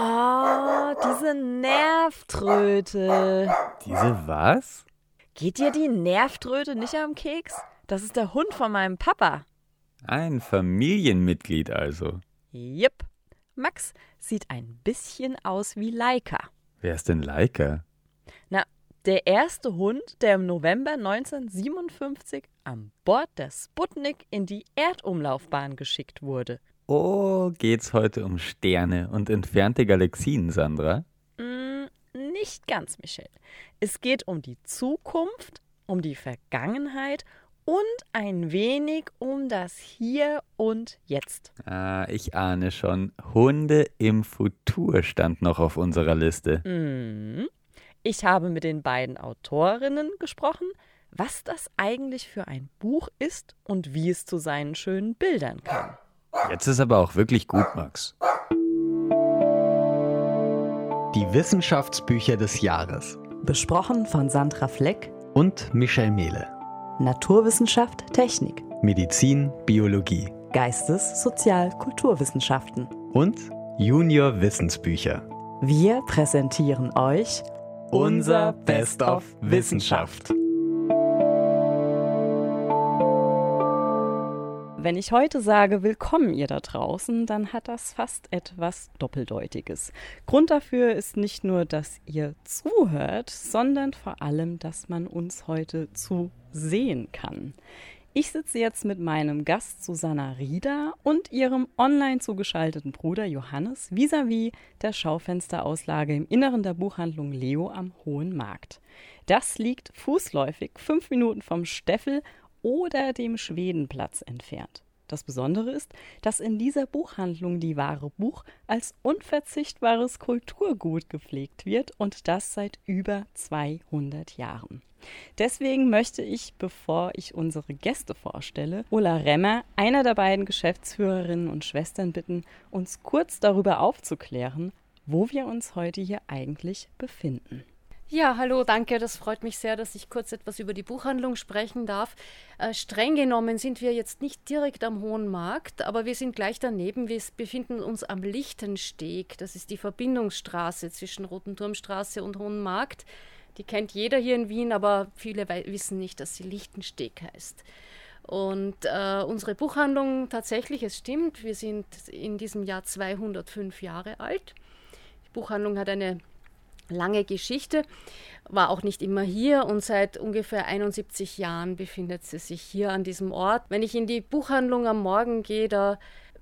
Oh, diese Nervtröte. Diese was? Geht dir die Nervtröte nicht am Keks? Das ist der Hund von meinem Papa. Ein Familienmitglied also. Jipp. Max sieht ein bisschen aus wie Laika. Wer ist denn Laika? Na, der erste Hund, der im November 1957 an Bord der Sputnik in die Erdumlaufbahn geschickt wurde. Oh, geht's heute um Sterne und entfernte Galaxien, Sandra? Mm, nicht ganz, Michelle. Es geht um die Zukunft, um die Vergangenheit und ein wenig um das Hier und Jetzt. Ah, ich ahne schon. Hunde im Futur stand noch auf unserer Liste. Mm. Ich habe mit den beiden Autorinnen gesprochen, was das eigentlich für ein Buch ist und wie es zu seinen schönen Bildern kam. Jetzt ist aber auch wirklich gut, Max. Die Wissenschaftsbücher des Jahres. Besprochen von Sandra Fleck und Michel Mehle. Naturwissenschaft, Technik. Medizin, Biologie. Geistes-, Sozial-, Kulturwissenschaften. Und Junior Wissensbücher. Wir präsentieren euch unser Best of Wissenschaft. Wenn ich heute sage, willkommen ihr da draußen, dann hat das fast etwas Doppeldeutiges. Grund dafür ist nicht nur, dass ihr zuhört, sondern vor allem, dass man uns heute zu sehen kann. Ich sitze jetzt mit meinem Gast Susanna Rieder und ihrem online zugeschalteten Bruder Johannes vis-à-vis -vis der Schaufensterauslage im Inneren der Buchhandlung Leo am Hohen Markt. Das liegt fußläufig fünf Minuten vom Steffel oder dem Schwedenplatz entfernt. Das Besondere ist, dass in dieser Buchhandlung die wahre Buch als unverzichtbares Kulturgut gepflegt wird und das seit über 200 Jahren. Deswegen möchte ich, bevor ich unsere Gäste vorstelle, Ulla Remmer, einer der beiden Geschäftsführerinnen und Schwestern, bitten, uns kurz darüber aufzuklären, wo wir uns heute hier eigentlich befinden. Ja, hallo, danke. Das freut mich sehr, dass ich kurz etwas über die Buchhandlung sprechen darf. Äh, streng genommen sind wir jetzt nicht direkt am Hohen Markt, aber wir sind gleich daneben. Wir befinden uns am Lichtensteg. Das ist die Verbindungsstraße zwischen Rotenturmstraße und Hohen Markt. Die kennt jeder hier in Wien, aber viele wissen nicht, dass sie Lichtensteg heißt. Und äh, unsere Buchhandlung, tatsächlich, es stimmt, wir sind in diesem Jahr 205 Jahre alt. Die Buchhandlung hat eine lange Geschichte, war auch nicht immer hier und seit ungefähr 71 Jahren befindet sie sich hier an diesem Ort. Wenn ich in die Buchhandlung am Morgen gehe, da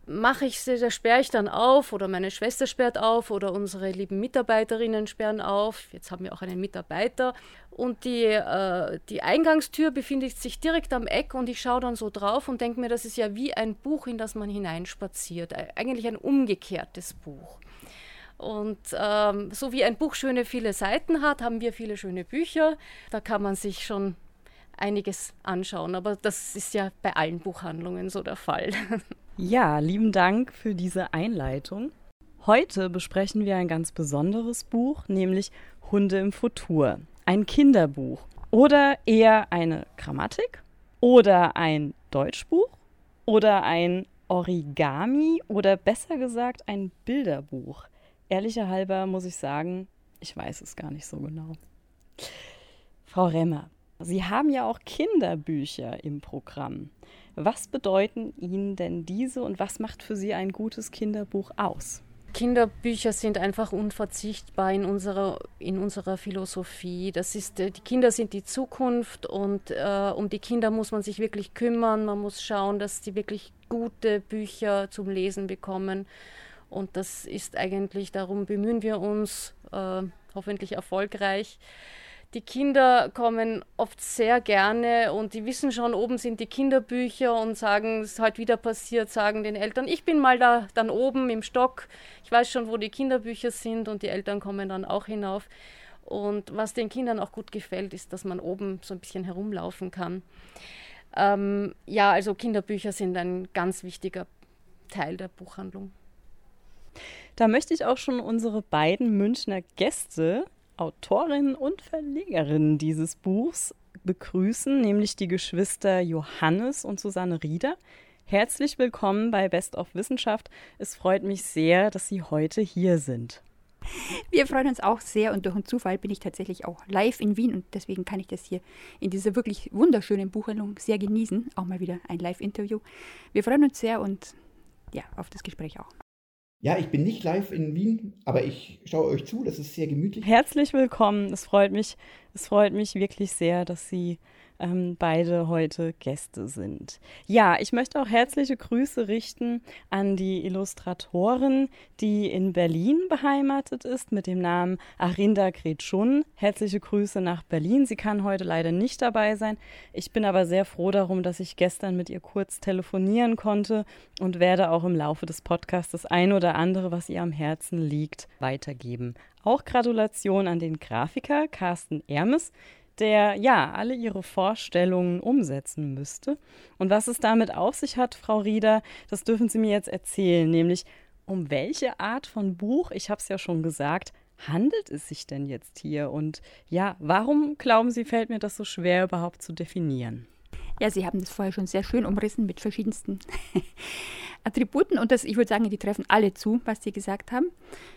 mache ich sie, da sperre ich dann auf oder meine Schwester sperrt auf oder unsere lieben Mitarbeiterinnen sperren auf. Jetzt haben wir auch einen Mitarbeiter und die, äh, die Eingangstür befindet sich direkt am Eck und ich schaue dann so drauf und denke mir, das ist ja wie ein Buch, in das man hineinspaziert. Eigentlich ein umgekehrtes Buch. Und ähm, so wie ein Buch schöne viele Seiten hat, haben wir viele schöne Bücher. Da kann man sich schon einiges anschauen. Aber das ist ja bei allen Buchhandlungen so der Fall. Ja, lieben Dank für diese Einleitung. Heute besprechen wir ein ganz besonderes Buch, nämlich Hunde im Futur. Ein Kinderbuch. Oder eher eine Grammatik? Oder ein Deutschbuch? Oder ein Origami? Oder besser gesagt ein Bilderbuch? Ehrlicher halber muss ich sagen, ich weiß es gar nicht so genau. Frau Remmer, Sie haben ja auch Kinderbücher im Programm. Was bedeuten Ihnen denn diese und was macht für Sie ein gutes Kinderbuch aus? Kinderbücher sind einfach unverzichtbar in unserer, in unserer Philosophie. Das ist, äh, die Kinder sind die Zukunft und äh, um die Kinder muss man sich wirklich kümmern. Man muss schauen, dass sie wirklich gute Bücher zum Lesen bekommen. Und das ist eigentlich, darum bemühen wir uns, äh, hoffentlich erfolgreich. Die Kinder kommen oft sehr gerne und die wissen schon, oben sind die Kinderbücher und sagen, es ist heute wieder passiert, sagen den Eltern, ich bin mal da dann oben im Stock, ich weiß schon, wo die Kinderbücher sind und die Eltern kommen dann auch hinauf. Und was den Kindern auch gut gefällt, ist, dass man oben so ein bisschen herumlaufen kann. Ähm, ja, also Kinderbücher sind ein ganz wichtiger Teil der Buchhandlung. Da möchte ich auch schon unsere beiden Münchner Gäste, Autorinnen und Verlegerinnen dieses Buchs, begrüßen, nämlich die Geschwister Johannes und Susanne Rieder. Herzlich willkommen bei Best of Wissenschaft. Es freut mich sehr, dass Sie heute hier sind. Wir freuen uns auch sehr und durch einen Zufall bin ich tatsächlich auch live in Wien und deswegen kann ich das hier in dieser wirklich wunderschönen Buchhandlung sehr genießen. Auch mal wieder ein Live-Interview. Wir freuen uns sehr und ja, auf das Gespräch auch. Ja, ich bin nicht live in Wien, aber ich schaue euch zu, das ist sehr gemütlich. Herzlich willkommen. Es freut mich, es freut mich wirklich sehr, dass Sie ähm, beide heute Gäste sind. Ja, ich möchte auch herzliche Grüße richten an die Illustratorin, die in Berlin beheimatet ist mit dem Namen Arinda Gretschun. Herzliche Grüße nach Berlin. Sie kann heute leider nicht dabei sein. Ich bin aber sehr froh darum, dass ich gestern mit ihr kurz telefonieren konnte und werde auch im Laufe des Podcasts das ein oder andere, was ihr am Herzen liegt, weitergeben. Auch Gratulation an den Grafiker Carsten Ermes, der ja alle ihre Vorstellungen umsetzen müsste. Und was es damit auf sich hat, Frau Rieder, das dürfen Sie mir jetzt erzählen, nämlich um welche Art von Buch, ich habe es ja schon gesagt, handelt es sich denn jetzt hier? Und ja, warum glauben Sie, fällt mir das so schwer überhaupt zu definieren? Ja, Sie haben das vorher schon sehr schön umrissen mit verschiedensten Attributen und das, ich würde sagen, die treffen alle zu, was Sie gesagt haben.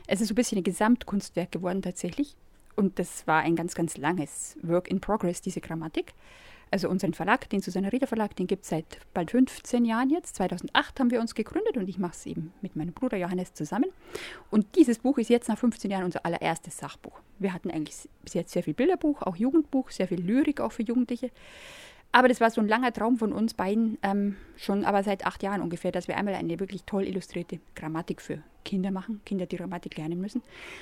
Es ist so ein bisschen ein Gesamtkunstwerk geworden tatsächlich. Und das war ein ganz, ganz langes Work in Progress, diese Grammatik. Also unseren Verlag, den Susanne Rieder Verlag, den gibt es seit bald 15 Jahren jetzt. 2008 haben wir uns gegründet und ich mache es eben mit meinem Bruder Johannes zusammen. Und dieses Buch ist jetzt nach 15 Jahren unser allererstes Sachbuch. Wir hatten eigentlich bis jetzt sehr viel Bilderbuch, auch Jugendbuch, sehr viel Lyrik auch für Jugendliche. Aber das war so ein langer Traum von uns beiden, ähm, schon aber seit acht Jahren ungefähr, dass wir einmal eine wirklich toll illustrierte Grammatik für Kinder machen, Kinder, die Grammatik lernen müssen.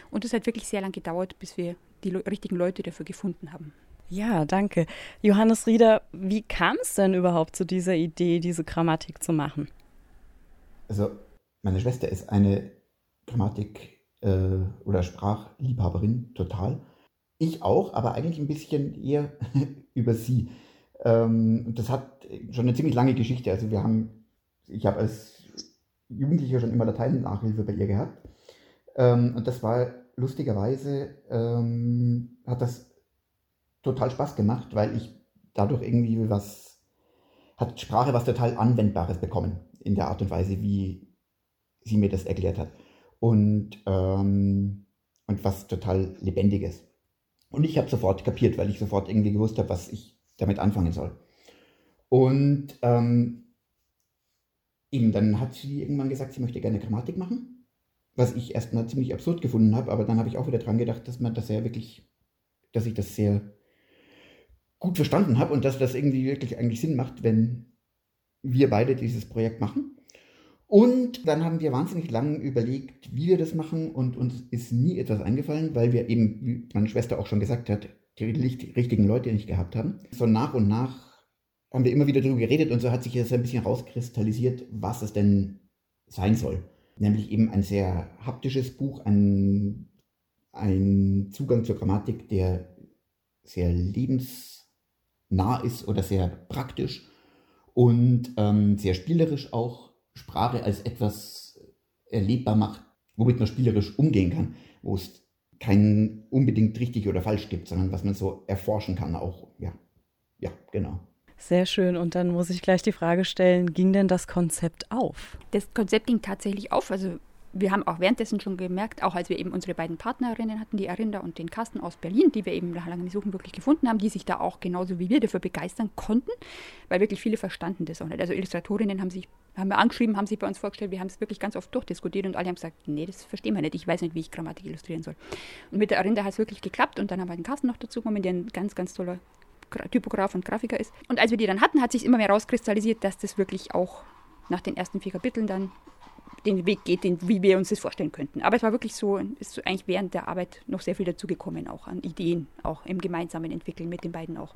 Und das hat wirklich sehr lange gedauert, bis wir die richtigen Leute dafür gefunden haben. Ja, danke. Johannes Rieder, wie kam es denn überhaupt zu dieser Idee, diese Grammatik zu machen? Also, meine Schwester ist eine Grammatik- äh, oder Sprachliebhaberin, total. Ich auch, aber eigentlich ein bisschen eher über sie. Ähm, das hat schon eine ziemlich lange Geschichte. Also wir haben, ich habe als Jugendlicher schon immer Latein-Nachhilfe bei ihr gehabt. Ähm, und das war lustigerweise, ähm, hat das total Spaß gemacht, weil ich dadurch irgendwie was, hat Sprache was total Anwendbares bekommen in der Art und Weise, wie sie mir das erklärt hat. Und, ähm, und was total Lebendiges. Und ich habe sofort kapiert, weil ich sofort irgendwie gewusst habe, was ich damit anfangen soll. Und ähm, eben dann hat sie irgendwann gesagt, sie möchte gerne Grammatik machen, was ich erstmal ziemlich absurd gefunden habe, aber dann habe ich auch wieder dran gedacht, dass man das ja wirklich, dass ich das sehr gut verstanden habe und dass das irgendwie wirklich eigentlich Sinn macht, wenn wir beide dieses Projekt machen. Und dann haben wir wahnsinnig lange überlegt, wie wir das machen und uns ist nie etwas eingefallen, weil wir eben, wie meine Schwester auch schon gesagt hat, die richtigen Leute nicht gehabt haben. So nach und nach haben wir immer wieder darüber geredet und so hat sich jetzt ein bisschen rauskristallisiert, was es denn sein soll. Nämlich eben ein sehr haptisches Buch, ein, ein Zugang zur Grammatik, der sehr lebensnah ist oder sehr praktisch und ähm, sehr spielerisch auch Sprache als etwas erlebbar macht, womit man spielerisch umgehen kann, wo es kein unbedingt richtig oder falsch gibt, sondern was man so erforschen kann auch. Ja, ja, genau. Sehr schön. Und dann muss ich gleich die Frage stellen, ging denn das Konzept auf? Das Konzept ging tatsächlich auf. Also wir haben auch währenddessen schon gemerkt, auch als wir eben unsere beiden Partnerinnen hatten, die Arinda und den Carsten aus Berlin, die wir eben nach langem Suchen wirklich gefunden haben, die sich da auch genauso wie wir dafür begeistern konnten, weil wirklich viele verstanden das auch nicht. Also Illustratorinnen haben sich, haben wir angeschrieben, haben sich bei uns vorgestellt, wir haben es wirklich ganz oft durchdiskutiert und alle haben gesagt, nee, das verstehen wir nicht, ich weiß nicht, wie ich Grammatik illustrieren soll. Und mit der Arinda hat es wirklich geklappt und dann haben wir den Carsten noch dazu gekommen, der ein ganz, ganz toller Typograf und Grafiker ist. Und als wir die dann hatten, hat sich immer mehr rauskristallisiert, dass das wirklich auch nach den ersten vier Kapiteln dann den Weg geht, den, wie wir uns das vorstellen könnten. Aber es war wirklich so, ist eigentlich während der Arbeit noch sehr viel dazugekommen, auch an Ideen, auch im gemeinsamen Entwickeln mit den beiden auch,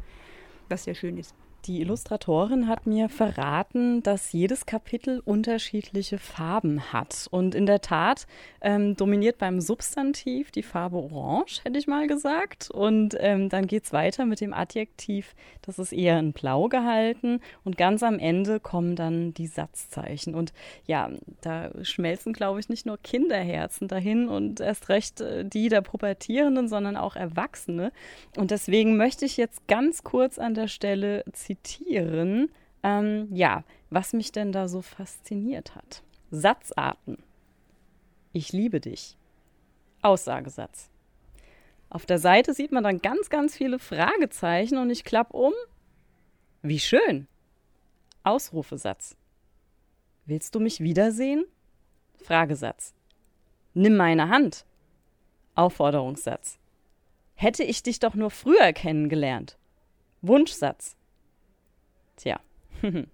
was sehr schön ist. Die Illustratorin hat mir verraten, dass jedes Kapitel unterschiedliche Farben hat. Und in der Tat ähm, dominiert beim Substantiv die Farbe Orange, hätte ich mal gesagt. Und ähm, dann geht es weiter mit dem Adjektiv, das ist eher in Blau gehalten. Und ganz am Ende kommen dann die Satzzeichen. Und ja, da schmelzen, glaube ich, nicht nur Kinderherzen dahin und erst recht äh, die der Pubertierenden, sondern auch Erwachsene. Und deswegen möchte ich jetzt ganz kurz an der Stelle zitieren. Ähm, ja, was mich denn da so fasziniert hat. Satzarten. Ich liebe dich. Aussagesatz. Auf der Seite sieht man dann ganz, ganz viele Fragezeichen und ich klappe um. Wie schön. Ausrufesatz. Willst du mich wiedersehen? Fragesatz. Nimm meine Hand. Aufforderungssatz. Hätte ich dich doch nur früher kennengelernt. Wunschsatz. Tja,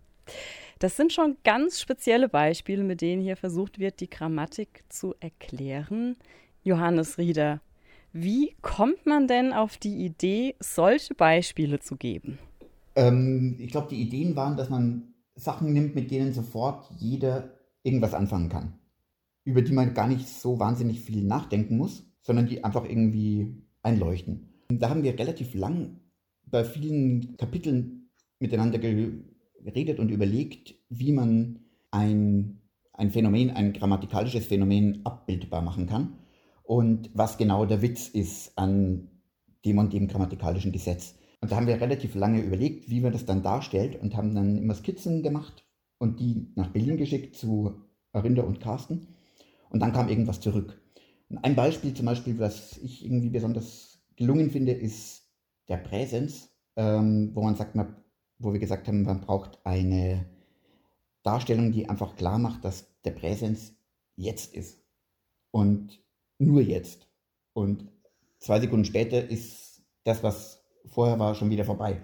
das sind schon ganz spezielle Beispiele, mit denen hier versucht wird, die Grammatik zu erklären. Johannes Rieder, wie kommt man denn auf die Idee, solche Beispiele zu geben? Ähm, ich glaube, die Ideen waren, dass man Sachen nimmt, mit denen sofort jeder irgendwas anfangen kann. Über die man gar nicht so wahnsinnig viel nachdenken muss, sondern die einfach irgendwie einleuchten. Da haben wir relativ lang bei vielen Kapiteln miteinander geredet und überlegt, wie man ein, ein Phänomen, ein grammatikalisches Phänomen abbildbar machen kann und was genau der Witz ist an dem und dem grammatikalischen Gesetz. Und da haben wir relativ lange überlegt, wie man das dann darstellt und haben dann immer Skizzen gemacht und die nach Berlin geschickt zu Arinder und Carsten. Und dann kam irgendwas zurück. Und ein Beispiel zum Beispiel, was ich irgendwie besonders gelungen finde, ist der Präsens, ähm, wo man sagt, man, wo wir gesagt haben, man braucht eine Darstellung, die einfach klar macht, dass der Präsens jetzt ist. Und nur jetzt. Und zwei Sekunden später ist das, was vorher war, schon wieder vorbei.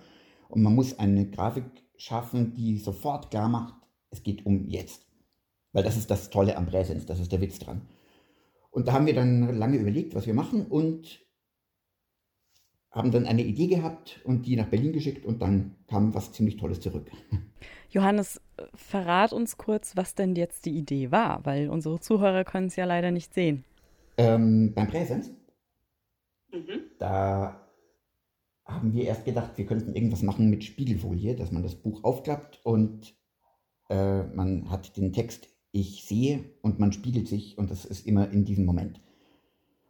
Und man muss eine Grafik schaffen, die sofort klar macht, es geht um jetzt. Weil das ist das Tolle am Präsens, das ist der Witz dran. Und da haben wir dann lange überlegt, was wir machen und haben dann eine Idee gehabt und die nach Berlin geschickt und dann kam was ziemlich Tolles zurück. Johannes, verrat uns kurz, was denn jetzt die Idee war, weil unsere Zuhörer können es ja leider nicht sehen. Ähm, beim Präsens, mhm. da haben wir erst gedacht, wir könnten irgendwas machen mit Spiegelfolie, dass man das Buch aufklappt und äh, man hat den Text Ich sehe und man spiegelt sich und das ist immer in diesem Moment.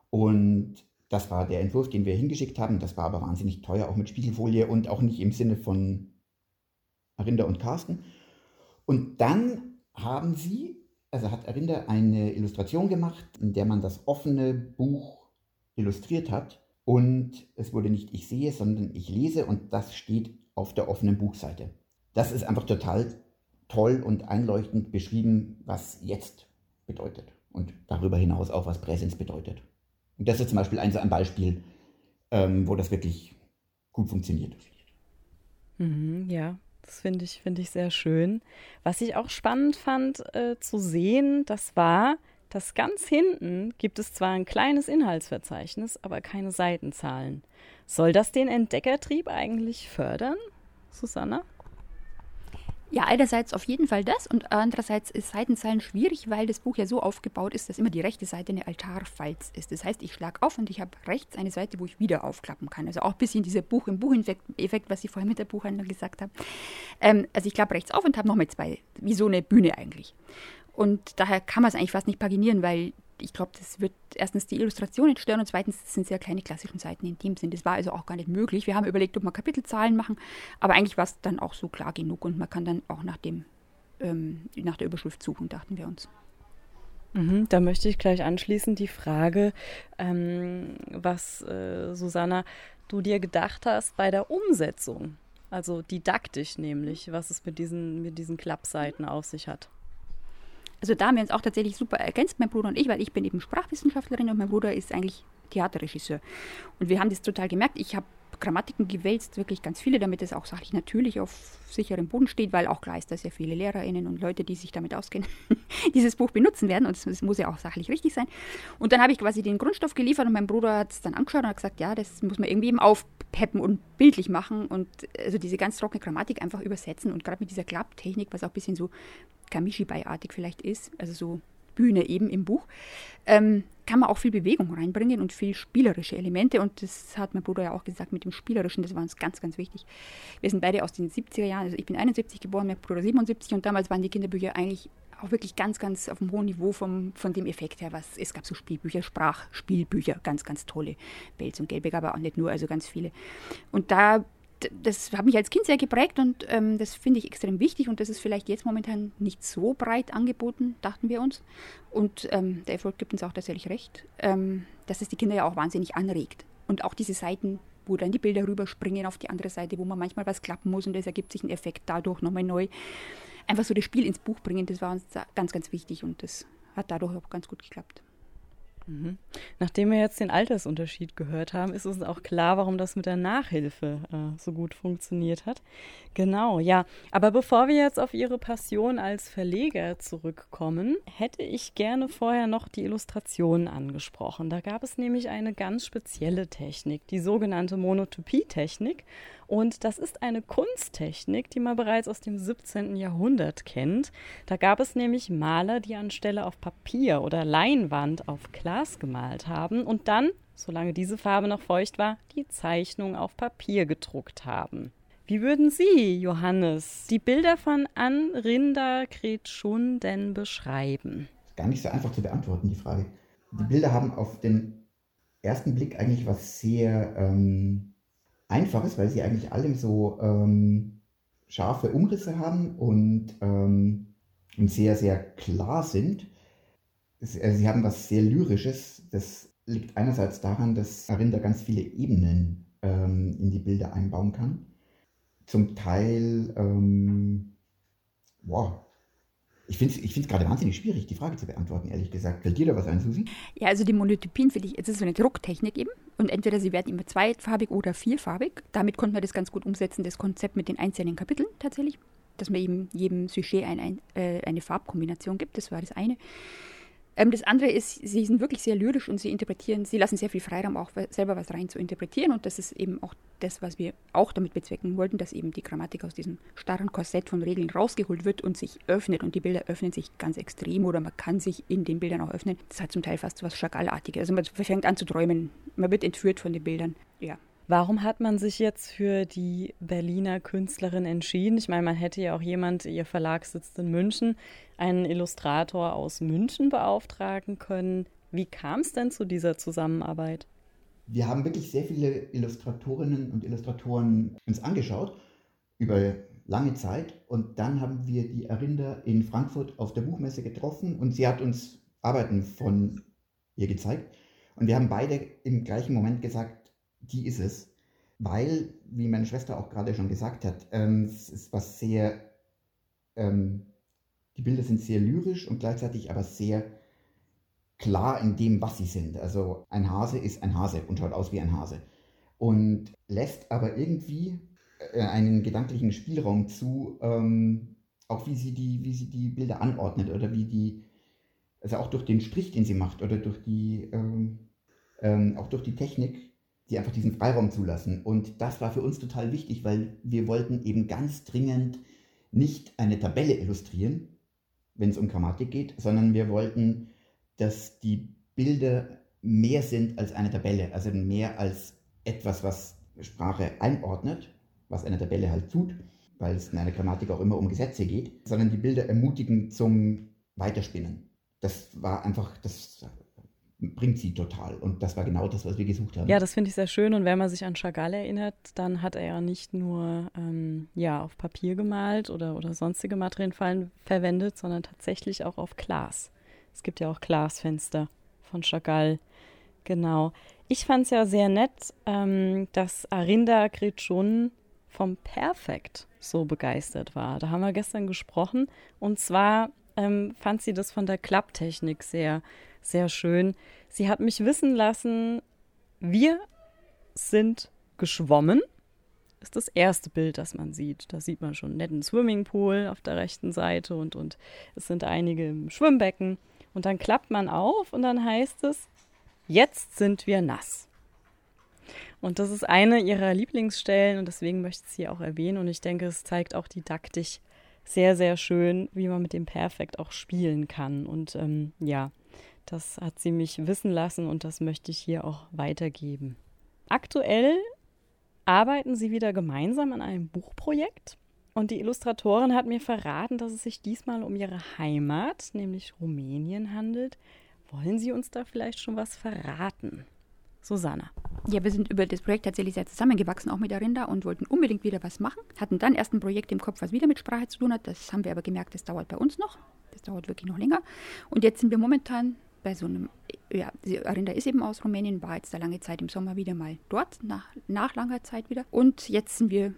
Und das war der Entwurf, den wir hingeschickt haben. Das war aber wahnsinnig teuer, auch mit Spiegelfolie und auch nicht im Sinne von Arinder und Carsten. Und dann haben sie, also hat Arinder eine Illustration gemacht, in der man das offene Buch illustriert hat und es wurde nicht ich sehe, sondern ich lese und das steht auf der offenen Buchseite. Das ist einfach total toll und einleuchtend beschrieben, was jetzt bedeutet und darüber hinaus auch, was Präsenz bedeutet. Das ist zum Beispiel ein, ein Beispiel, ähm, wo das wirklich gut funktioniert. Mhm, ja, das finde ich, find ich sehr schön. Was ich auch spannend fand äh, zu sehen, das war, dass ganz hinten gibt es zwar ein kleines Inhaltsverzeichnis, aber keine Seitenzahlen. Soll das den Entdeckertrieb eigentlich fördern, Susanna? Ja, einerseits auf jeden Fall das und andererseits ist Seitenzahlen schwierig, weil das Buch ja so aufgebaut ist, dass immer die rechte Seite eine Altarfalz ist. Das heißt, ich schlage auf und ich habe rechts eine Seite, wo ich wieder aufklappen kann. Also auch ein bisschen dieser Buch im Buch-Effekt, was ich vorher mit der Buchhandlung gesagt habe. Ähm, also ich klappe rechts auf und habe nochmal zwei, wie so eine Bühne eigentlich. Und daher kann man es eigentlich fast nicht paginieren, weil ich glaube, das wird erstens die Illustrationen stören und zweitens das sind sehr kleine klassischen Seiten in dem Sinn. Das war also auch gar nicht möglich. Wir haben überlegt, ob wir Kapitelzahlen machen, aber eigentlich war es dann auch so klar genug und man kann dann auch nach dem ähm, nach der Überschrift suchen, dachten wir uns. Mhm, da möchte ich gleich anschließend die Frage, ähm, was äh, Susanna, du dir gedacht hast bei der Umsetzung, also didaktisch nämlich, was es mit diesen, mit diesen Klappseiten auf sich hat. Also da haben wir uns auch tatsächlich super ergänzt, mein Bruder und ich, weil ich bin eben Sprachwissenschaftlerin und mein Bruder ist eigentlich Theaterregisseur. Und wir haben das total gemerkt. Ich habe Grammatiken gewälzt, wirklich ganz viele, damit es auch sachlich natürlich auf sicherem Boden steht, weil auch klar ist, dass ja viele LehrerInnen und Leute, die sich damit auskennen, dieses Buch benutzen werden und es muss ja auch sachlich richtig sein. Und dann habe ich quasi den Grundstoff geliefert und mein Bruder hat es dann angeschaut und hat gesagt, ja, das muss man irgendwie eben aufpeppen und bildlich machen und also diese ganz trockene Grammatik einfach übersetzen und gerade mit dieser Klapptechnik, was auch ein bisschen so Kamishibai-artig vielleicht ist, also so Bühne eben im Buch, ähm, kann man auch viel Bewegung reinbringen und viel spielerische Elemente. Und das hat mein Bruder ja auch gesagt mit dem Spielerischen, das war uns ganz, ganz wichtig. Wir sind beide aus den 70er Jahren, also ich bin 71 geboren, mein Bruder 77 und damals waren die Kinderbücher eigentlich auch wirklich ganz, ganz auf einem hohen Niveau vom, von dem Effekt her, was es gab so Spielbücher, Sprachspielbücher, ganz, ganz tolle. Belz und Gelbig, aber auch nicht nur, also ganz viele. Und da das hat mich als Kind sehr geprägt und ähm, das finde ich extrem wichtig und das ist vielleicht jetzt momentan nicht so breit angeboten, dachten wir uns. Und ähm, der Erfolg gibt uns auch tatsächlich recht, ähm, dass es die Kinder ja auch wahnsinnig anregt. Und auch diese Seiten, wo dann die Bilder rüberspringen auf die andere Seite, wo man manchmal was klappen muss und es ergibt sich ein Effekt dadurch nochmal neu. Einfach so das Spiel ins Buch bringen, das war uns ganz, ganz wichtig und das hat dadurch auch ganz gut geklappt. Mhm. Nachdem wir jetzt den Altersunterschied gehört haben, ist uns auch klar, warum das mit der Nachhilfe äh, so gut funktioniert hat. Genau, ja. Aber bevor wir jetzt auf Ihre Passion als Verleger zurückkommen, hätte ich gerne vorher noch die Illustrationen angesprochen. Da gab es nämlich eine ganz spezielle Technik, die sogenannte Monotopie-Technik. Und das ist eine Kunsttechnik, die man bereits aus dem 17. Jahrhundert kennt. Da gab es nämlich Maler, die anstelle auf Papier oder Leinwand auf Glas gemalt haben und dann, solange diese Farbe noch feucht war, die Zeichnung auf Papier gedruckt haben. Wie würden Sie, Johannes, die Bilder von Anrinda Kretschun denn beschreiben? Gar nicht so einfach zu beantworten, die Frage. Die Bilder haben auf den ersten Blick eigentlich was sehr ähm, Einfaches, weil sie eigentlich alle so ähm, scharfe Umrisse haben und, ähm, und sehr, sehr klar sind. Es, also sie haben was sehr Lyrisches. Das liegt einerseits daran, dass Arinda ganz viele Ebenen ähm, in die Bilder einbauen kann. Zum Teil, ähm, wow, ich finde es ich gerade wahnsinnig schwierig, die Frage zu beantworten, ehrlich gesagt. Fällt dir da was ein, Susi? Ja, also die Monotypien finde ich, es ist so eine Drucktechnik eben. Und entweder sie werden immer zweifarbig oder vierfarbig. Damit konnte man das ganz gut umsetzen, das Konzept mit den einzelnen Kapiteln tatsächlich. Dass man eben jedem Sujet ein, ein, äh, eine Farbkombination gibt, das war das eine. Ähm, das andere ist, sie sind wirklich sehr lyrisch und sie interpretieren, sie lassen sehr viel Freiraum, auch selber was rein zu interpretieren. Und das ist eben auch das, was wir auch damit bezwecken wollten, dass eben die Grammatik aus diesem starren Korsett von Regeln rausgeholt wird und sich öffnet. Und die Bilder öffnen sich ganz extrem oder man kann sich in den Bildern auch öffnen. Das hat zum Teil fast was Chagall-artiges. Also man fängt an zu träumen, man wird entführt von den Bildern. Ja. Warum hat man sich jetzt für die Berliner Künstlerin entschieden? Ich meine, man hätte ja auch jemand, ihr Verlag sitzt in München, einen Illustrator aus München beauftragen können. Wie kam es denn zu dieser Zusammenarbeit? Wir haben wirklich sehr viele Illustratorinnen und Illustratoren uns angeschaut über lange Zeit und dann haben wir die Arinder in Frankfurt auf der Buchmesse getroffen und sie hat uns Arbeiten von ihr gezeigt und wir haben beide im gleichen Moment gesagt, die ist es, weil, wie meine Schwester auch gerade schon gesagt hat, ähm, es ist was sehr, ähm, die Bilder sind sehr lyrisch und gleichzeitig aber sehr klar in dem, was sie sind. Also ein Hase ist ein Hase und schaut aus wie ein Hase und lässt aber irgendwie äh, einen gedanklichen Spielraum zu, ähm, auch wie sie, die, wie sie die Bilder anordnet oder wie die, also auch durch den Strich, den sie macht oder durch die, ähm, ähm, auch durch die Technik, die einfach diesen Freiraum zulassen. Und das war für uns total wichtig, weil wir wollten eben ganz dringend nicht eine Tabelle illustrieren, wenn es um Grammatik geht, sondern wir wollten, dass die Bilder mehr sind als eine Tabelle, also mehr als etwas, was Sprache einordnet, was eine Tabelle halt tut, weil es in einer Grammatik auch immer um Gesetze geht, sondern die Bilder ermutigen zum Weiterspinnen. Das war einfach, das bringt sie total. Und das war genau das, was wir gesucht haben. Ja, das finde ich sehr schön. Und wenn man sich an Chagall erinnert, dann hat er ja nicht nur ähm, ja, auf Papier gemalt oder, oder sonstige Materialien verwendet, sondern tatsächlich auch auf Glas. Es gibt ja auch Glasfenster von Chagall. Genau. Ich fand es ja sehr nett, ähm, dass Arinda Gretschun vom Perfekt so begeistert war. Da haben wir gestern gesprochen. Und zwar ähm, fand sie das von der Klapptechnik sehr sehr schön. Sie hat mich wissen lassen, wir sind geschwommen. Ist das erste Bild, das man sieht. Da sieht man schon einen netten Swimmingpool auf der rechten Seite und, und es sind einige im Schwimmbecken. Und dann klappt man auf und dann heißt es, jetzt sind wir nass. Und das ist eine ihrer Lieblingsstellen und deswegen möchte ich sie auch erwähnen. Und ich denke, es zeigt auch didaktisch sehr, sehr schön, wie man mit dem Perfekt auch spielen kann. Und ähm, ja, das hat sie mich wissen lassen und das möchte ich hier auch weitergeben. Aktuell arbeiten sie wieder gemeinsam an einem Buchprojekt und die Illustratorin hat mir verraten, dass es sich diesmal um ihre Heimat, nämlich Rumänien, handelt. Wollen Sie uns da vielleicht schon was verraten? Susanna. Ja, wir sind über das Projekt tatsächlich sehr zusammengewachsen, auch mit Arinda, und wollten unbedingt wieder was machen. Hatten dann erst ein Projekt im Kopf, was wieder mit Sprache zu tun hat. Das haben wir aber gemerkt, das dauert bei uns noch. Das dauert wirklich noch länger. Und jetzt sind wir momentan bei so einem, ja, Arinda ist eben aus Rumänien, war jetzt da lange Zeit im Sommer wieder mal dort, nach, nach langer Zeit wieder. Und jetzt sind wir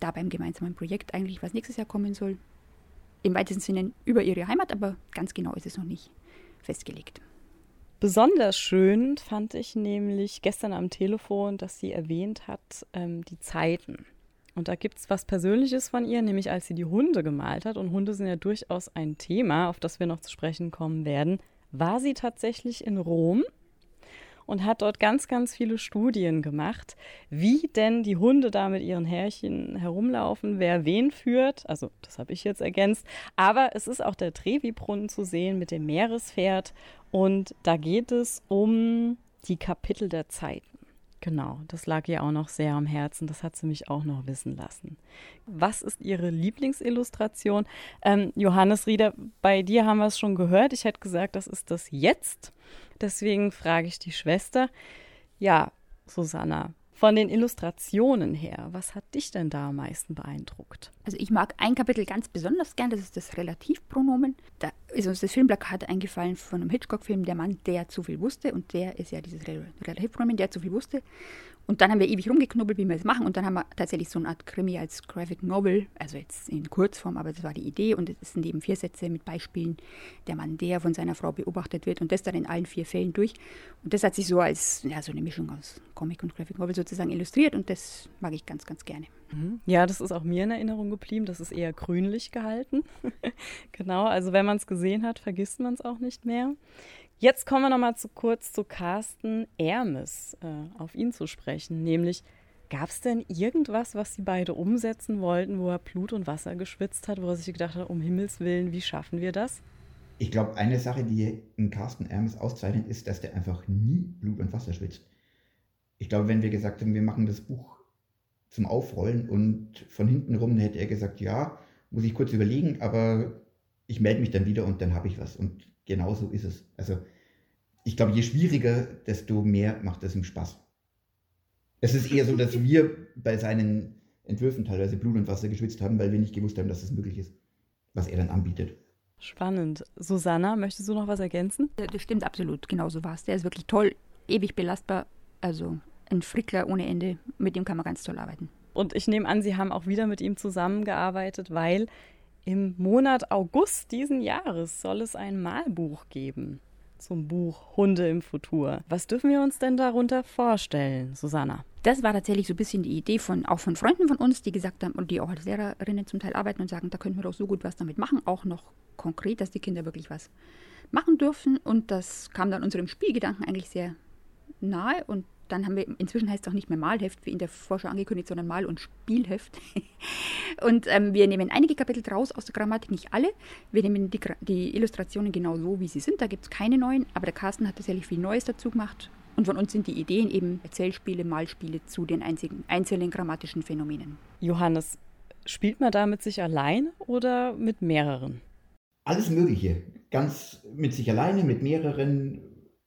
da beim gemeinsamen Projekt eigentlich, was nächstes Jahr kommen soll. Im weitesten Sinne über ihre Heimat, aber ganz genau ist es noch nicht festgelegt. Besonders schön fand ich nämlich gestern am Telefon, dass sie erwähnt hat, ähm, die Zeiten. Und da gibt es was Persönliches von ihr, nämlich als sie die Hunde gemalt hat. Und Hunde sind ja durchaus ein Thema, auf das wir noch zu sprechen kommen werden. War sie tatsächlich in Rom und hat dort ganz, ganz viele Studien gemacht, wie denn die Hunde da mit ihren Härchen herumlaufen, wer wen führt. Also, das habe ich jetzt ergänzt. Aber es ist auch der Trevi-Brunnen zu sehen mit dem Meerespferd. Und da geht es um die Kapitel der Zeiten. Genau, das lag ihr auch noch sehr am Herzen. Das hat sie mich auch noch wissen lassen. Was ist Ihre Lieblingsillustration? Ähm, Johannes Rieder, bei dir haben wir es schon gehört. Ich hätte gesagt, das ist das Jetzt. Deswegen frage ich die Schwester. Ja, Susanna, von den Illustrationen her, was hat dich denn da am meisten beeindruckt? Also ich mag ein Kapitel ganz besonders gern, das ist das Relativpronomen. Da ist uns das Filmplakat eingefallen von einem Hitchcock-Film, der Mann, der zu viel wusste. Und der ist ja dieses Relativpronomen, der zu viel wusste. Und dann haben wir ewig rumgeknubbelt, wie wir es machen. Und dann haben wir tatsächlich so eine Art Krimi als Graphic Novel, also jetzt in Kurzform, aber das war die Idee. Und es sind eben vier Sätze mit Beispielen, der Mann, der von seiner Frau beobachtet wird und das dann in allen vier Fällen durch. Und das hat sich so als ja, so eine Mischung aus Comic und Graphic Novel sozusagen illustriert und das mag ich ganz, ganz gerne. Mhm. Ja, das ist auch mir in Erinnerung geblieben. Das ist eher grünlich gehalten. genau, also wenn man es gesehen hat, vergisst man es auch nicht mehr. Jetzt kommen wir noch mal zu kurz zu Carsten Ermes, äh, auf ihn zu sprechen. Nämlich, gab es denn irgendwas, was sie beide umsetzen wollten, wo er Blut und Wasser geschwitzt hat, wo er sich gedacht hat, um Himmels Willen, wie schaffen wir das? Ich glaube, eine Sache, die in Carsten Ermes auszeichnet, ist, dass der einfach nie Blut und Wasser schwitzt. Ich glaube, wenn wir gesagt haben, wir machen das Buch zum Aufrollen und von hinten rum hätte er gesagt, ja, muss ich kurz überlegen, aber ich melde mich dann wieder und dann habe ich was. Und genau so ist es. Also ich glaube, je schwieriger, desto mehr macht es ihm Spaß. Es ist eher so, dass wir bei seinen Entwürfen teilweise Blut und Wasser geschwitzt haben, weil wir nicht gewusst haben, dass es möglich ist, was er dann anbietet. Spannend. Susanna, möchtest du noch was ergänzen? Das stimmt absolut, genau so war es. Der ist wirklich toll, ewig belastbar. Also ein Frickler ohne Ende, mit dem kann man ganz toll arbeiten. Und ich nehme an, Sie haben auch wieder mit ihm zusammengearbeitet, weil im Monat August diesen Jahres soll es ein Malbuch geben zum Buch Hunde im Futur. Was dürfen wir uns denn darunter vorstellen, Susanna? Das war tatsächlich so ein bisschen die Idee von auch von Freunden von uns, die gesagt haben und die auch als Lehrerinnen zum Teil arbeiten und sagen, da könnten wir doch so gut was damit machen, auch noch konkret, dass die Kinder wirklich was machen dürfen. Und das kam dann unserem Spielgedanken eigentlich sehr nahe und dann haben wir, inzwischen heißt es auch nicht mehr Malheft, wie in der Vorschau angekündigt, sondern Mal- und Spielheft. und ähm, wir nehmen einige Kapitel draus aus der Grammatik, nicht alle. Wir nehmen die, die Illustrationen genau so, wie sie sind. Da gibt es keine neuen, aber der Carsten hat tatsächlich viel Neues dazu gemacht. Und von uns sind die Ideen eben Erzählspiele, Malspiele zu den einzigen, einzelnen grammatischen Phänomenen. Johannes, spielt man da mit sich allein oder mit mehreren? Alles Mögliche. Ganz mit sich alleine, mit mehreren,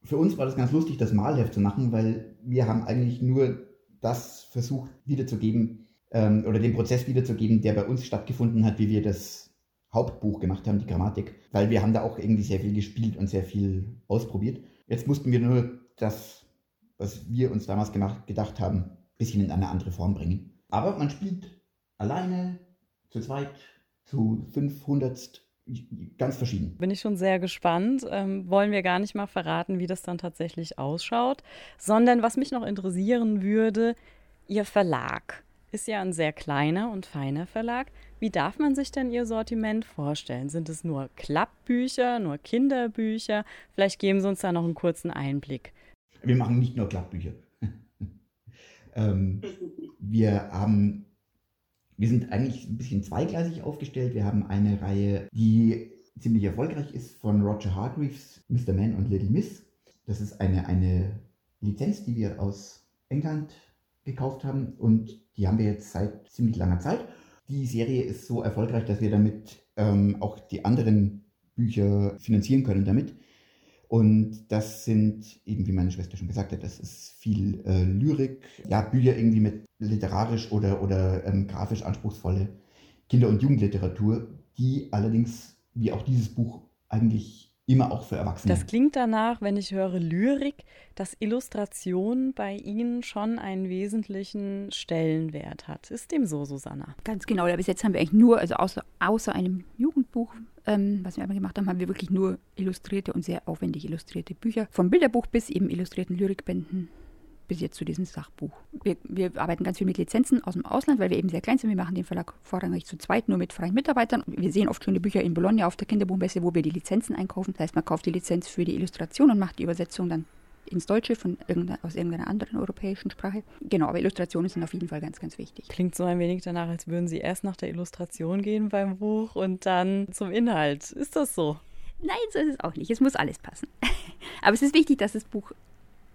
für uns war das ganz lustig, das Malheft zu machen, weil wir haben eigentlich nur das versucht wiederzugeben ähm, oder den Prozess wiederzugeben, der bei uns stattgefunden hat, wie wir das Hauptbuch gemacht haben, die Grammatik, weil wir haben da auch irgendwie sehr viel gespielt und sehr viel ausprobiert. Jetzt mussten wir nur das, was wir uns damals gemacht, gedacht haben, ein bisschen in eine andere Form bringen. Aber man spielt alleine, zu zweit, zu 500 ganz verschieden. Bin ich schon sehr gespannt. Ähm, wollen wir gar nicht mal verraten, wie das dann tatsächlich ausschaut, sondern was mich noch interessieren würde, Ihr Verlag ist ja ein sehr kleiner und feiner Verlag. Wie darf man sich denn Ihr Sortiment vorstellen? Sind es nur Klappbücher, nur Kinderbücher? Vielleicht geben Sie uns da noch einen kurzen Einblick. Wir machen nicht nur Klappbücher. ähm, wir haben wir sind eigentlich ein bisschen zweigleisig aufgestellt. Wir haben eine Reihe, die ziemlich erfolgreich ist von Roger Hargreaves, Mr. Man und Little Miss. Das ist eine, eine Lizenz, die wir aus England gekauft haben und die haben wir jetzt seit ziemlich langer Zeit. Die Serie ist so erfolgreich, dass wir damit ähm, auch die anderen Bücher finanzieren können damit. Und das sind eben, wie meine Schwester schon gesagt hat, das ist viel äh, Lyrik, ja, Bücher irgendwie mit literarisch oder, oder ähm, grafisch anspruchsvolle Kinder- und Jugendliteratur, die allerdings, wie auch dieses Buch, eigentlich immer auch für Erwachsene. Das klingt danach, wenn ich höre Lyrik, dass Illustration bei Ihnen schon einen wesentlichen Stellenwert hat. Ist dem so, Susanna? Ganz genau. Ja, bis jetzt haben wir eigentlich nur, also außer, außer einem Jugendbuch, ähm, was wir einmal gemacht haben, haben wir wirklich nur illustrierte und sehr aufwendig illustrierte Bücher. Vom Bilderbuch bis eben illustrierten Lyrikbänden bis jetzt zu diesem Sachbuch. Wir, wir, arbeiten ganz viel mit Lizenzen aus dem Ausland, weil wir eben sehr klein sind. Wir machen den Verlag vorrangig zu zweit, nur mit freien Mitarbeitern. Wir sehen oft schöne Bücher in Bologna auf der Kinderbuchmesse, wo wir die Lizenzen einkaufen. Das heißt, man kauft die Lizenz für die Illustration und macht die Übersetzung dann ins Deutsche von irgendeiner, aus irgendeiner anderen europäischen Sprache. Genau, aber Illustrationen sind auf jeden Fall ganz, ganz wichtig. Klingt so ein wenig danach, als würden Sie erst nach der Illustration gehen beim Buch und dann zum Inhalt. Ist das so? Nein, so ist es auch nicht. Es muss alles passen. aber es ist wichtig, dass das Buch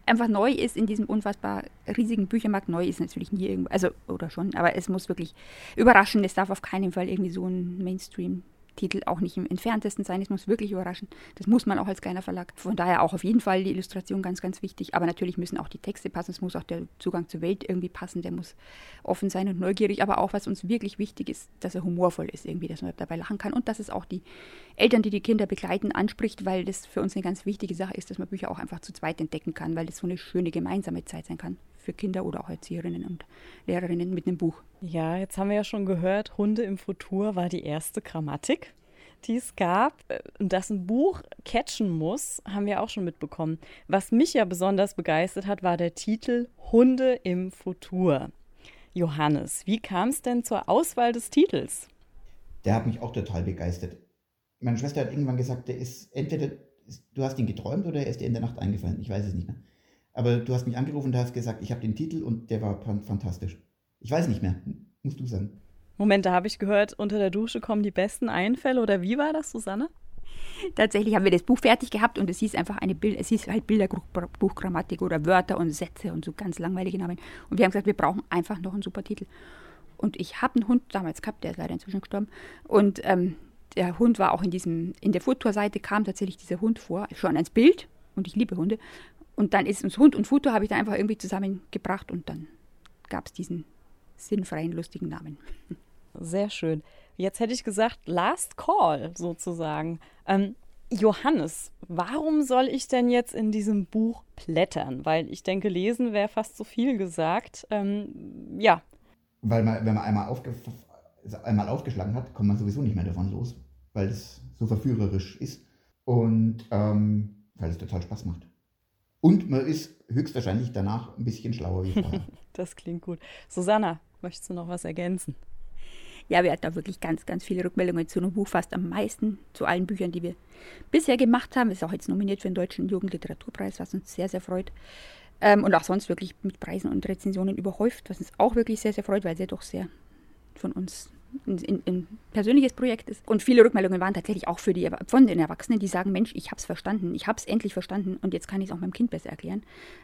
einfach neu ist in diesem unfassbar riesigen Büchermarkt. Neu ist natürlich nie irgendwo, also oder schon, aber es muss wirklich überraschen. Es darf auf keinen Fall irgendwie so ein Mainstream Titel auch nicht im entferntesten sein. Es muss wirklich überraschen. Das muss man auch als kleiner Verlag. Von daher auch auf jeden Fall die Illustration ganz, ganz wichtig. Aber natürlich müssen auch die Texte passen. Es muss auch der Zugang zur Welt irgendwie passen. Der muss offen sein und neugierig. Aber auch, was uns wirklich wichtig ist, dass er humorvoll ist irgendwie, dass man dabei lachen kann. Und dass es auch die Eltern, die die Kinder begleiten, anspricht, weil das für uns eine ganz wichtige Sache ist, dass man Bücher auch einfach zu zweit entdecken kann, weil das so eine schöne gemeinsame Zeit sein kann für Kinder oder auch Erzieherinnen und Lehrerinnen mit einem Buch. Ja, jetzt haben wir ja schon gehört, Hunde im Futur war die erste Grammatik, die es gab. Und dass ein Buch catchen muss, haben wir auch schon mitbekommen. Was mich ja besonders begeistert hat, war der Titel Hunde im Futur. Johannes, wie kam es denn zur Auswahl des Titels? Der hat mich auch total begeistert. Meine Schwester hat irgendwann gesagt, der ist entweder, du hast ihn geträumt oder er ist dir in der Nacht eingefallen. Ich weiß es nicht mehr. Aber du hast mich angerufen und hast gesagt, ich habe den Titel und der war fantastisch. Ich weiß nicht mehr, musst du sagen. Moment, da habe ich gehört, unter der Dusche kommen die besten Einfälle oder wie war das, Susanne? Tatsächlich haben wir das Buch fertig gehabt und es hieß einfach eine Bild, es hieß halt Bilderbuchgrammatik oder Wörter und Sätze und so ganz langweilige Namen. Und wir haben gesagt, wir brauchen einfach noch einen super Titel. Und ich habe einen Hund damals gehabt, der ist leider inzwischen gestorben. Und ähm, der Hund war auch in diesem, in der Fotoseite kam tatsächlich dieser Hund vor, schon als Bild. Und ich liebe Hunde. Und dann ist uns Hund und Foto habe ich da einfach irgendwie zusammengebracht und dann gab es diesen sinnfreien, lustigen Namen. Sehr schön. Jetzt hätte ich gesagt, Last Call sozusagen. Ähm, Johannes, warum soll ich denn jetzt in diesem Buch blättern? Weil ich denke, lesen wäre fast zu viel gesagt. Ähm, ja. Weil man, wenn man einmal, aufge einmal aufgeschlagen hat, kommt man sowieso nicht mehr davon los, weil es so verführerisch ist und ähm, weil es total Spaß macht. Und man ist höchstwahrscheinlich danach ein bisschen schlauer wie vorher. das klingt gut. Susanna, möchtest du noch was ergänzen? Ja, wir hatten da wirklich ganz, ganz viele Rückmeldungen zu einem Buch, fast am meisten zu allen Büchern, die wir bisher gemacht haben. Ist auch jetzt nominiert für den Deutschen Jugendliteraturpreis, was uns sehr, sehr freut. Ähm, und auch sonst wirklich mit Preisen und Rezensionen überhäuft, was uns auch wirklich sehr, sehr freut, weil sie doch sehr von uns ein, ein, persönliches Projekt ist. Und viele Rückmeldungen waren tatsächlich auch für die, von den Erwachsenen, die sagen, Mensch, ich habe es verstanden, ich habe es endlich verstanden und jetzt kann ich es auch meinem Kind besser erklären.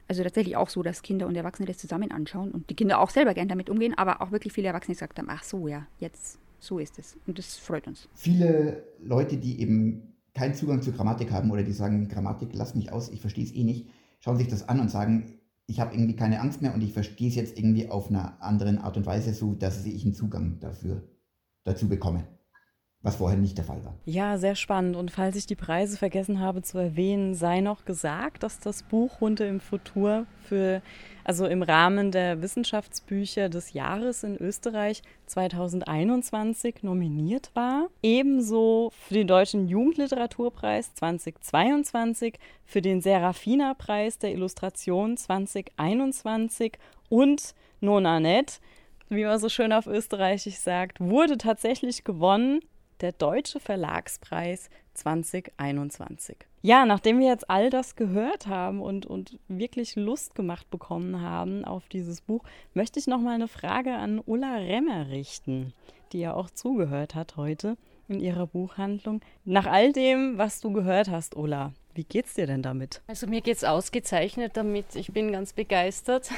Also tatsächlich auch so, dass Kinder und Erwachsene das zusammen anschauen und die Kinder auch selber gern damit umgehen, aber auch wirklich viele Erwachsene gesagt haben, ach so, ja, jetzt, so ist es. Und das freut uns. Viele Leute, die eben keinen Zugang zur Grammatik haben oder die sagen, Grammatik, lass mich aus, ich verstehe es eh nicht, schauen sich das an und sagen, ich habe irgendwie keine Angst mehr und ich verstehe es jetzt irgendwie auf einer anderen Art und Weise so, dass ich einen Zugang dafür dazu bekomme, was vorher nicht der Fall war. Ja, sehr spannend. Und falls ich die Preise vergessen habe zu erwähnen, sei noch gesagt, dass das Buch Hunde im Futur für, also im Rahmen der Wissenschaftsbücher des Jahres in Österreich 2021 nominiert war. Ebenso für den Deutschen Jugendliteraturpreis 2022, für den Serafina-Preis der Illustration 2021 und Nonanet wie man so schön auf Österreichisch sagt, wurde tatsächlich gewonnen der Deutsche Verlagspreis 2021. Ja, nachdem wir jetzt all das gehört haben und, und wirklich Lust gemacht bekommen haben auf dieses Buch, möchte ich noch mal eine Frage an Ulla Remmer richten, die ja auch zugehört hat heute in ihrer Buchhandlung. Nach all dem, was du gehört hast, Ulla, wie geht's dir denn damit? Also mir geht's ausgezeichnet damit. Ich bin ganz begeistert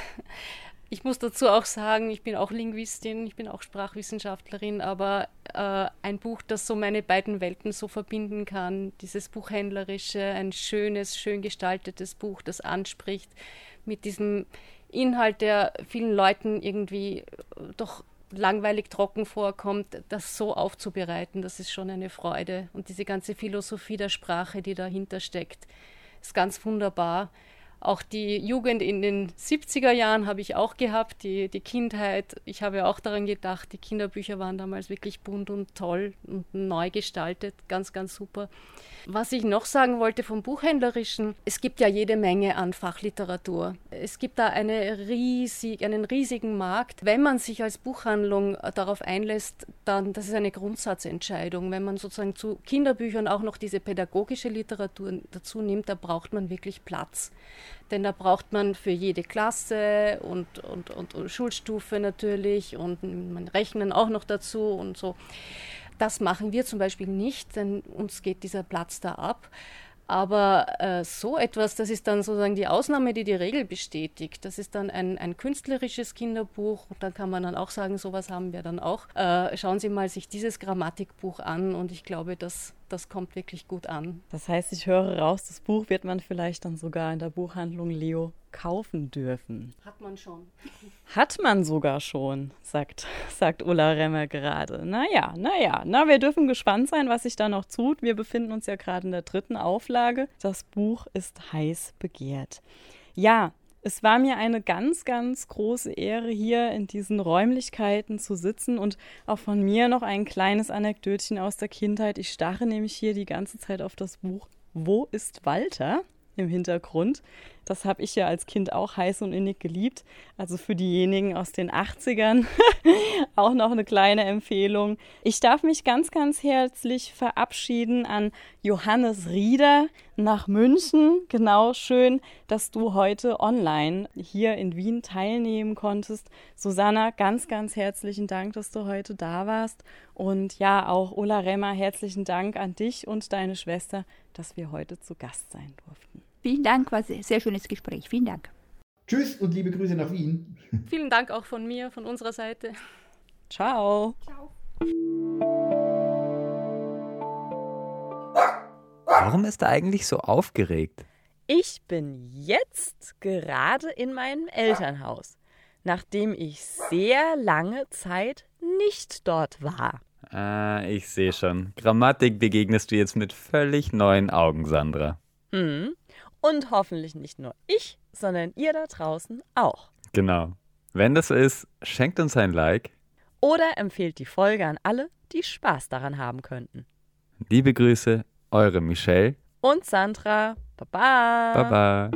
Ich muss dazu auch sagen, ich bin auch Linguistin, ich bin auch Sprachwissenschaftlerin, aber äh, ein Buch, das so meine beiden Welten so verbinden kann, dieses Buchhändlerische, ein schönes, schön gestaltetes Buch, das anspricht, mit diesem Inhalt, der vielen Leuten irgendwie doch langweilig trocken vorkommt, das so aufzubereiten, das ist schon eine Freude. Und diese ganze Philosophie der Sprache, die dahinter steckt, ist ganz wunderbar. Auch die Jugend in den 70er Jahren habe ich auch gehabt, die, die Kindheit. Ich habe auch daran gedacht, die Kinderbücher waren damals wirklich bunt und toll und neu gestaltet. Ganz, ganz super. Was ich noch sagen wollte vom Buchhändlerischen, es gibt ja jede Menge an Fachliteratur. Es gibt da eine riesig, einen riesigen Markt. Wenn man sich als Buchhandlung darauf einlässt, dann, das ist eine Grundsatzentscheidung. Wenn man sozusagen zu Kinderbüchern auch noch diese pädagogische Literatur dazu nimmt, da braucht man wirklich Platz. Denn da braucht man für jede Klasse und, und, und, und Schulstufe natürlich und man rechnen auch noch dazu und so. Das machen wir zum Beispiel nicht, denn uns geht dieser Platz da ab. Aber äh, so etwas, das ist dann sozusagen die Ausnahme, die die Regel bestätigt. Das ist dann ein, ein künstlerisches Kinderbuch und dann kann man dann auch sagen, sowas haben wir dann auch. Äh, schauen Sie mal sich dieses Grammatikbuch an und ich glaube, das, das kommt wirklich gut an. Das heißt, ich höre raus, das Buch wird man vielleicht dann sogar in der Buchhandlung Leo kaufen dürfen. Hat man schon. Hat man sogar schon, sagt, sagt Ulla Remmer gerade. Naja, naja, na, wir dürfen gespannt sein, was sich da noch tut. Wir befinden uns ja gerade in der dritten Auflage. Das Buch ist heiß begehrt. Ja, es war mir eine ganz, ganz große Ehre, hier in diesen Räumlichkeiten zu sitzen und auch von mir noch ein kleines Anekdötchen aus der Kindheit. Ich starre nämlich hier die ganze Zeit auf das Buch Wo ist Walter? im Hintergrund. Das habe ich ja als Kind auch heiß und innig geliebt. Also für diejenigen aus den 80ern auch noch eine kleine Empfehlung. Ich darf mich ganz, ganz herzlich verabschieden an Johannes Rieder nach München. Genau schön, dass du heute online hier in Wien teilnehmen konntest. Susanna, ganz, ganz herzlichen Dank, dass du heute da warst. Und ja, auch Ulla Remmer, herzlichen Dank an dich und deine Schwester, dass wir heute zu Gast sein durften. Vielen Dank, war ein sehr schönes Gespräch. Vielen Dank. Tschüss und liebe Grüße nach Wien. Vielen Dank auch von mir, von unserer Seite. Ciao. Ciao. Warum ist er eigentlich so aufgeregt? Ich bin jetzt gerade in meinem Elternhaus, nachdem ich sehr lange Zeit nicht dort war. Ah, ich sehe schon. Grammatik begegnest du jetzt mit völlig neuen Augen, Sandra. Hm. Und hoffentlich nicht nur ich, sondern ihr da draußen auch. Genau. Wenn das so ist, schenkt uns ein Like. Oder empfehlt die Folge an alle, die Spaß daran haben könnten. Liebe Grüße, eure Michelle und Sandra. Baba. Baba.